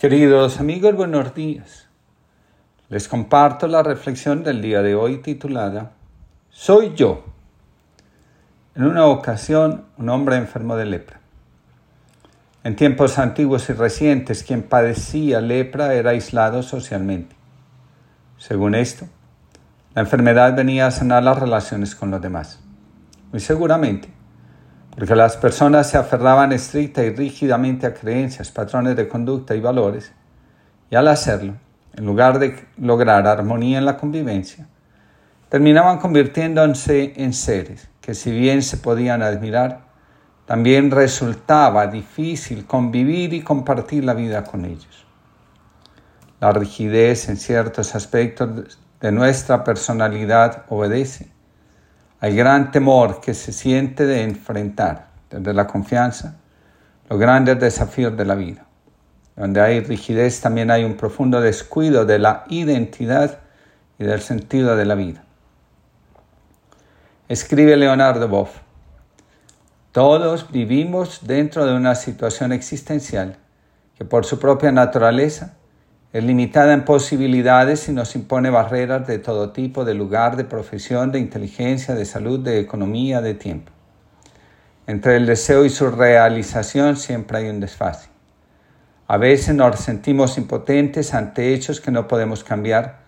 Queridos amigos, buenos días. Les comparto la reflexión del día de hoy titulada Soy yo. En una ocasión, un hombre enfermo de lepra. En tiempos antiguos y recientes, quien padecía lepra era aislado socialmente. Según esto, la enfermedad venía a sanar las relaciones con los demás. Muy seguramente, porque las personas se aferraban estricta y rígidamente a creencias, patrones de conducta y valores, y al hacerlo, en lugar de lograr armonía en la convivencia, terminaban convirtiéndose en seres que si bien se podían admirar, también resultaba difícil convivir y compartir la vida con ellos. La rigidez en ciertos aspectos de nuestra personalidad obedece al gran temor que se siente de enfrentar desde la confianza los grandes desafíos de la vida. Donde hay rigidez también hay un profundo descuido de la identidad y del sentido de la vida. Escribe Leonardo Boff, todos vivimos dentro de una situación existencial que por su propia naturaleza es limitada en posibilidades y nos impone barreras de todo tipo, de lugar, de profesión, de inteligencia, de salud, de economía, de tiempo. Entre el deseo y su realización siempre hay un desfase. A veces nos sentimos impotentes ante hechos que no podemos cambiar,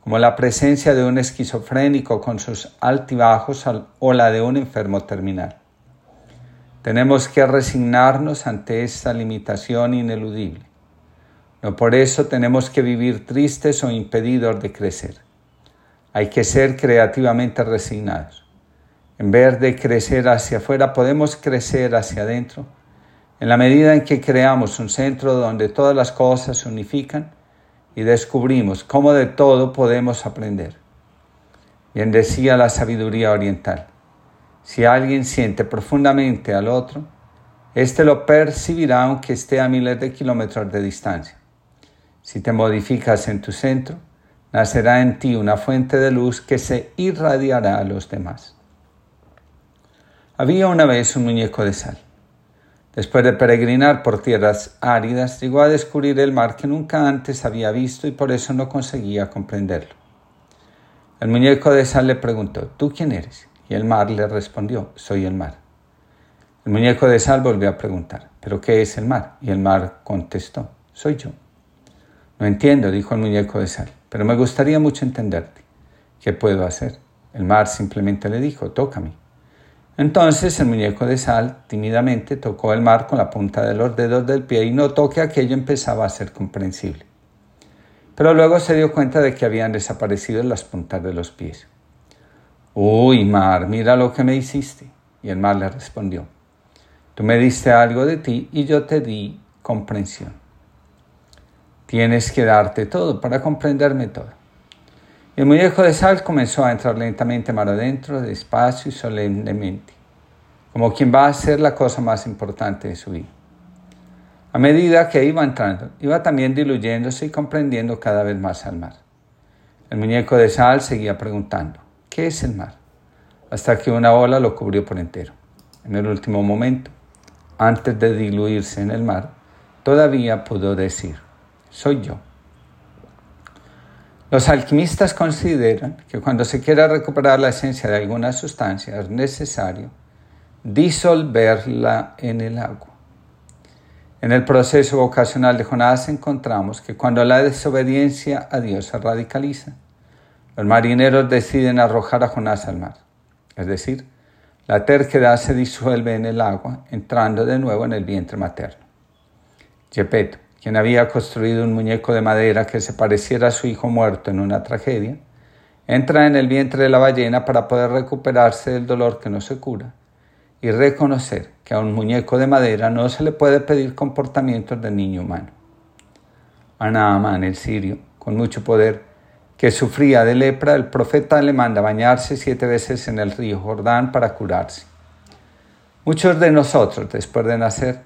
como la presencia de un esquizofrénico con sus altibajos o la de un enfermo terminal. Tenemos que resignarnos ante esta limitación ineludible no por eso tenemos que vivir tristes o impedidos de crecer. Hay que ser creativamente resignados. En vez de crecer hacia afuera, podemos crecer hacia adentro. En la medida en que creamos un centro donde todas las cosas se unifican y descubrimos cómo de todo podemos aprender. Bien decía la sabiduría oriental, si alguien siente profundamente al otro, éste lo percibirá aunque esté a miles de kilómetros de distancia. Si te modificas en tu centro, nacerá en ti una fuente de luz que se irradiará a los demás. Había una vez un muñeco de sal. Después de peregrinar por tierras áridas, llegó a descubrir el mar que nunca antes había visto y por eso no conseguía comprenderlo. El muñeco de sal le preguntó, ¿tú quién eres? Y el mar le respondió, soy el mar. El muñeco de sal volvió a preguntar, ¿pero qué es el mar? Y el mar contestó, soy yo. No entiendo, dijo el muñeco de sal, pero me gustaría mucho entenderte. ¿Qué puedo hacer? El mar simplemente le dijo, tócame. Entonces el muñeco de sal tímidamente tocó el mar con la punta de los dedos del pie y notó que aquello empezaba a ser comprensible. Pero luego se dio cuenta de que habían desaparecido las puntas de los pies. Uy, mar, mira lo que me hiciste. Y el mar le respondió, tú me diste algo de ti y yo te di comprensión. Tienes que darte todo para comprenderme todo. El muñeco de sal comenzó a entrar lentamente mar adentro, despacio y solemnemente, como quien va a hacer la cosa más importante de su vida. A medida que iba entrando, iba también diluyéndose y comprendiendo cada vez más al mar. El muñeco de sal seguía preguntando, ¿qué es el mar? Hasta que una ola lo cubrió por entero. En el último momento, antes de diluirse en el mar, todavía pudo decir, soy yo. Los alquimistas consideran que cuando se quiera recuperar la esencia de alguna sustancia es necesario disolverla en el agua. En el proceso vocacional de Jonás encontramos que cuando la desobediencia a Dios se radicaliza, los marineros deciden arrojar a Jonás al mar. Es decir, la terquedad se disuelve en el agua, entrando de nuevo en el vientre materno. Gepetto, quien había construido un muñeco de madera que se pareciera a su hijo muerto en una tragedia, entra en el vientre de la ballena para poder recuperarse del dolor que no se cura y reconocer que a un muñeco de madera no se le puede pedir comportamientos de niño humano. A Naaman, el sirio, con mucho poder, que sufría de lepra, el profeta le manda bañarse siete veces en el río Jordán para curarse. Muchos de nosotros, después de nacer,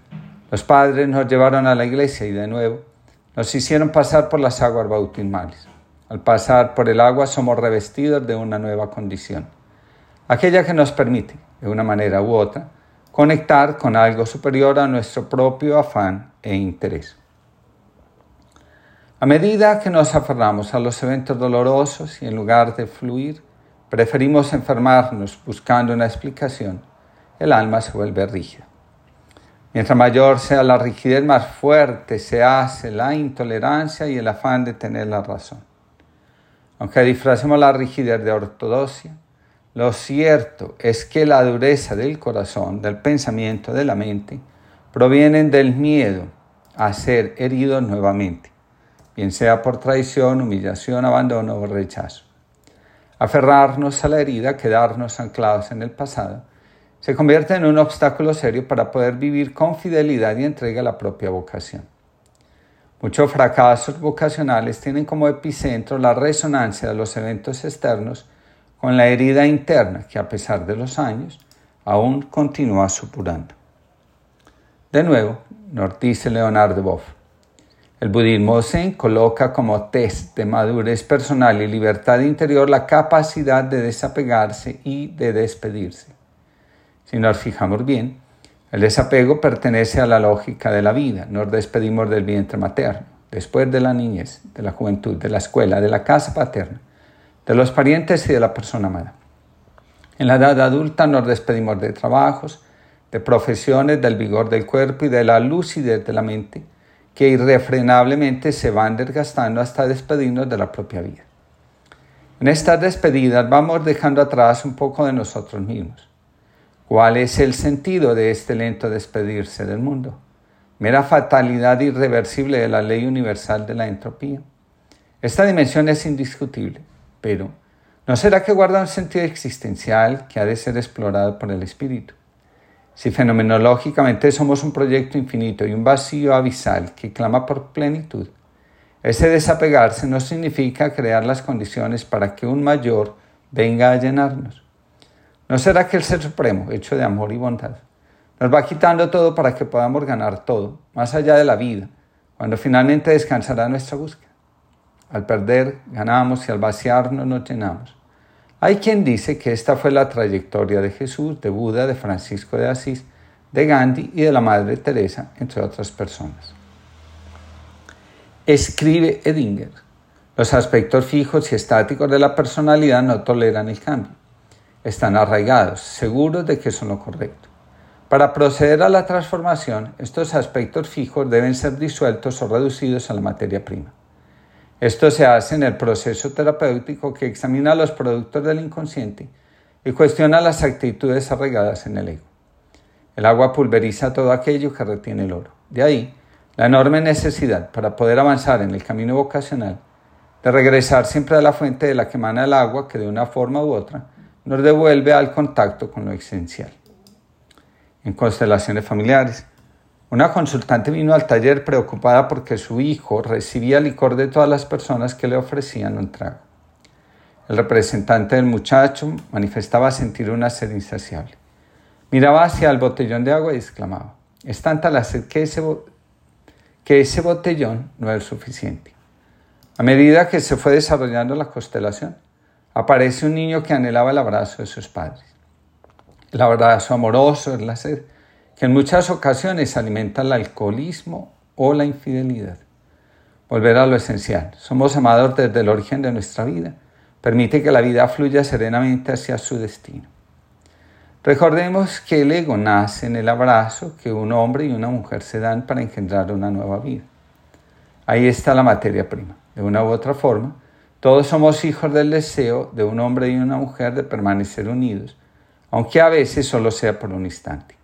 los padres nos llevaron a la iglesia y de nuevo nos hicieron pasar por las aguas bautismales. Al pasar por el agua somos revestidos de una nueva condición, aquella que nos permite, de una manera u otra, conectar con algo superior a nuestro propio afán e interés. A medida que nos aferramos a los eventos dolorosos y en lugar de fluir, preferimos enfermarnos buscando una explicación, el alma se vuelve rígida. Mientras mayor sea la rigidez, más fuerte se hace la intolerancia y el afán de tener la razón. Aunque disfracemos la rigidez de ortodoxia, lo cierto es que la dureza del corazón, del pensamiento, de la mente, provienen del miedo a ser heridos nuevamente, bien sea por traición, humillación, abandono o rechazo. Aferrarnos a la herida, quedarnos anclados en el pasado, se convierte en un obstáculo serio para poder vivir con fidelidad y entrega la propia vocación. Muchos fracasos vocacionales tienen como epicentro la resonancia de los eventos externos con la herida interna que a pesar de los años aún continúa supurando. De nuevo, nos dice Leonardo Boff, el budismo Zen coloca como test de madurez personal y libertad interior la capacidad de desapegarse y de despedirse. Si nos fijamos bien, el desapego pertenece a la lógica de la vida. Nos despedimos del vientre materno, después de la niñez, de la juventud, de la escuela, de la casa paterna, de los parientes y de la persona amada. En la edad adulta nos despedimos de trabajos, de profesiones, del vigor del cuerpo y de la lucidez de la mente, que irrefrenablemente se van desgastando hasta despedirnos de la propia vida. En estas despedidas vamos dejando atrás un poco de nosotros mismos ¿Cuál es el sentido de este lento despedirse del mundo? Mera fatalidad irreversible de la ley universal de la entropía. Esta dimensión es indiscutible, pero ¿no será que guarda un sentido existencial que ha de ser explorado por el espíritu? Si fenomenológicamente somos un proyecto infinito y un vacío abisal que clama por plenitud, ese desapegarse no significa crear las condiciones para que un mayor venga a llenarnos. ¿No será que el Ser Supremo, hecho de amor y bondad, nos va quitando todo para que podamos ganar todo, más allá de la vida, cuando finalmente descansará nuestra búsqueda? Al perder, ganamos y al vaciarnos, nos llenamos. Hay quien dice que esta fue la trayectoria de Jesús, de Buda, de Francisco de Asís, de Gandhi y de la Madre Teresa, entre otras personas. Escribe Edinger, los aspectos fijos y estáticos de la personalidad no toleran el cambio están arraigados, seguros de que son lo correcto. Para proceder a la transformación, estos aspectos fijos deben ser disueltos o reducidos a la materia prima. Esto se hace en el proceso terapéutico que examina los productos del inconsciente y cuestiona las actitudes arraigadas en el ego. El agua pulveriza todo aquello que retiene el oro. De ahí la enorme necesidad para poder avanzar en el camino vocacional de regresar siempre a la fuente de la que emana el agua que de una forma u otra nos devuelve al contacto con lo esencial. En constelaciones familiares, una consultante vino al taller preocupada porque su hijo recibía licor de todas las personas que le ofrecían un trago. El representante del muchacho manifestaba sentir una sed insaciable. Miraba hacia el botellón de agua y exclamaba, es tanta la sed que ese, que ese botellón no es suficiente. A medida que se fue desarrollando la constelación, aparece un niño que anhelaba el abrazo de sus padres. El abrazo amoroso es la sed, que en muchas ocasiones alimenta el alcoholismo o la infidelidad. Volver a lo esencial. Somos amados desde el origen de nuestra vida. Permite que la vida fluya serenamente hacia su destino. Recordemos que el ego nace en el abrazo que un hombre y una mujer se dan para engendrar una nueva vida. Ahí está la materia prima. De una u otra forma, todos somos hijos del deseo de un hombre y una mujer de permanecer unidos, aunque a veces solo sea por un instante.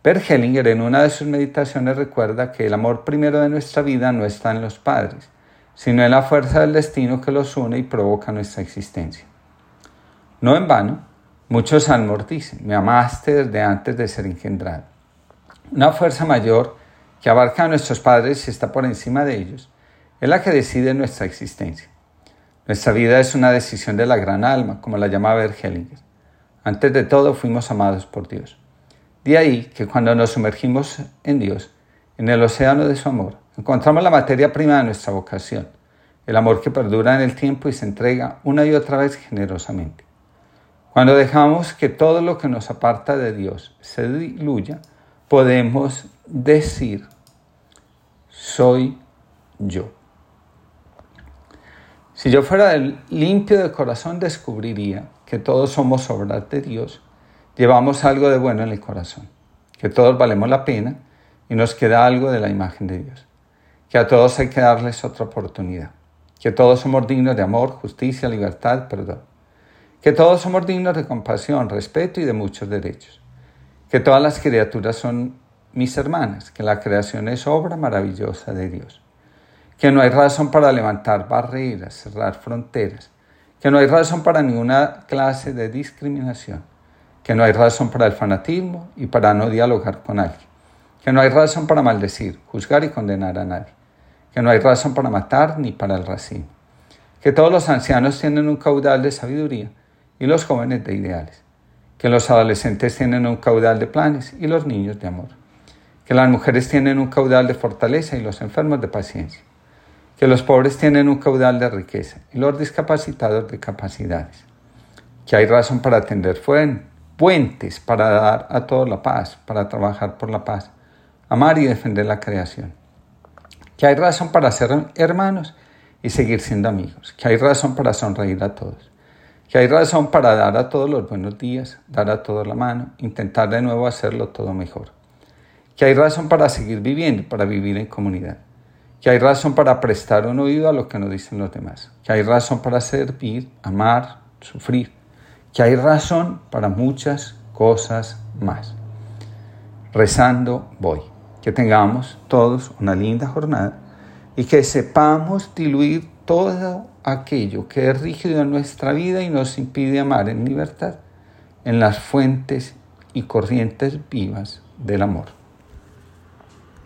Per Hellinger en una de sus meditaciones recuerda que el amor primero de nuestra vida no está en los padres, sino en la fuerza del destino que los une y provoca nuestra existencia. No en vano, muchos dicen, me amaste desde antes de ser engendrado. Una fuerza mayor que abarca a nuestros padres y está por encima de ellos, es la que decide nuestra existencia. Nuestra vida es una decisión de la gran alma, como la llamaba Hellinger. Antes de todo fuimos amados por Dios. De ahí que cuando nos sumergimos en Dios, en el océano de su amor, encontramos la materia prima de nuestra vocación, el amor que perdura en el tiempo y se entrega una y otra vez generosamente. Cuando dejamos que todo lo que nos aparta de Dios se diluya, podemos decir, soy yo. Si yo fuera limpio de corazón, descubriría que todos somos obras de Dios, llevamos algo de bueno en el corazón, que todos valemos la pena y nos queda algo de la imagen de Dios, que a todos hay que darles otra oportunidad, que todos somos dignos de amor, justicia, libertad, perdón, que todos somos dignos de compasión, respeto y de muchos derechos, que todas las criaturas son mis hermanas, que la creación es obra maravillosa de Dios que no hay razón para levantar barreras, cerrar fronteras, que no hay razón para ninguna clase de discriminación, que no hay razón para el fanatismo y para no dialogar con alguien, que no hay razón para maldecir, juzgar y condenar a nadie, que no hay razón para matar ni para el racismo, que todos los ancianos tienen un caudal de sabiduría y los jóvenes de ideales, que los adolescentes tienen un caudal de planes y los niños de amor, que las mujeres tienen un caudal de fortaleza y los enfermos de paciencia que los pobres tienen un caudal de riqueza y los discapacitados de capacidades, que hay razón para atender puentes, para dar a todos la paz, para trabajar por la paz, amar y defender la creación, que hay razón para ser hermanos y seguir siendo amigos, que hay razón para sonreír a todos, que hay razón para dar a todos los buenos días, dar a todos la mano, intentar de nuevo hacerlo todo mejor, que hay razón para seguir viviendo, para vivir en comunidad que hay razón para prestar un oído a lo que nos dicen los demás, que hay razón para servir, amar, sufrir, que hay razón para muchas cosas más. Rezando voy. Que tengamos todos una linda jornada y que sepamos diluir todo aquello que es rígido en nuestra vida y nos impide amar en libertad en las fuentes y corrientes vivas del amor.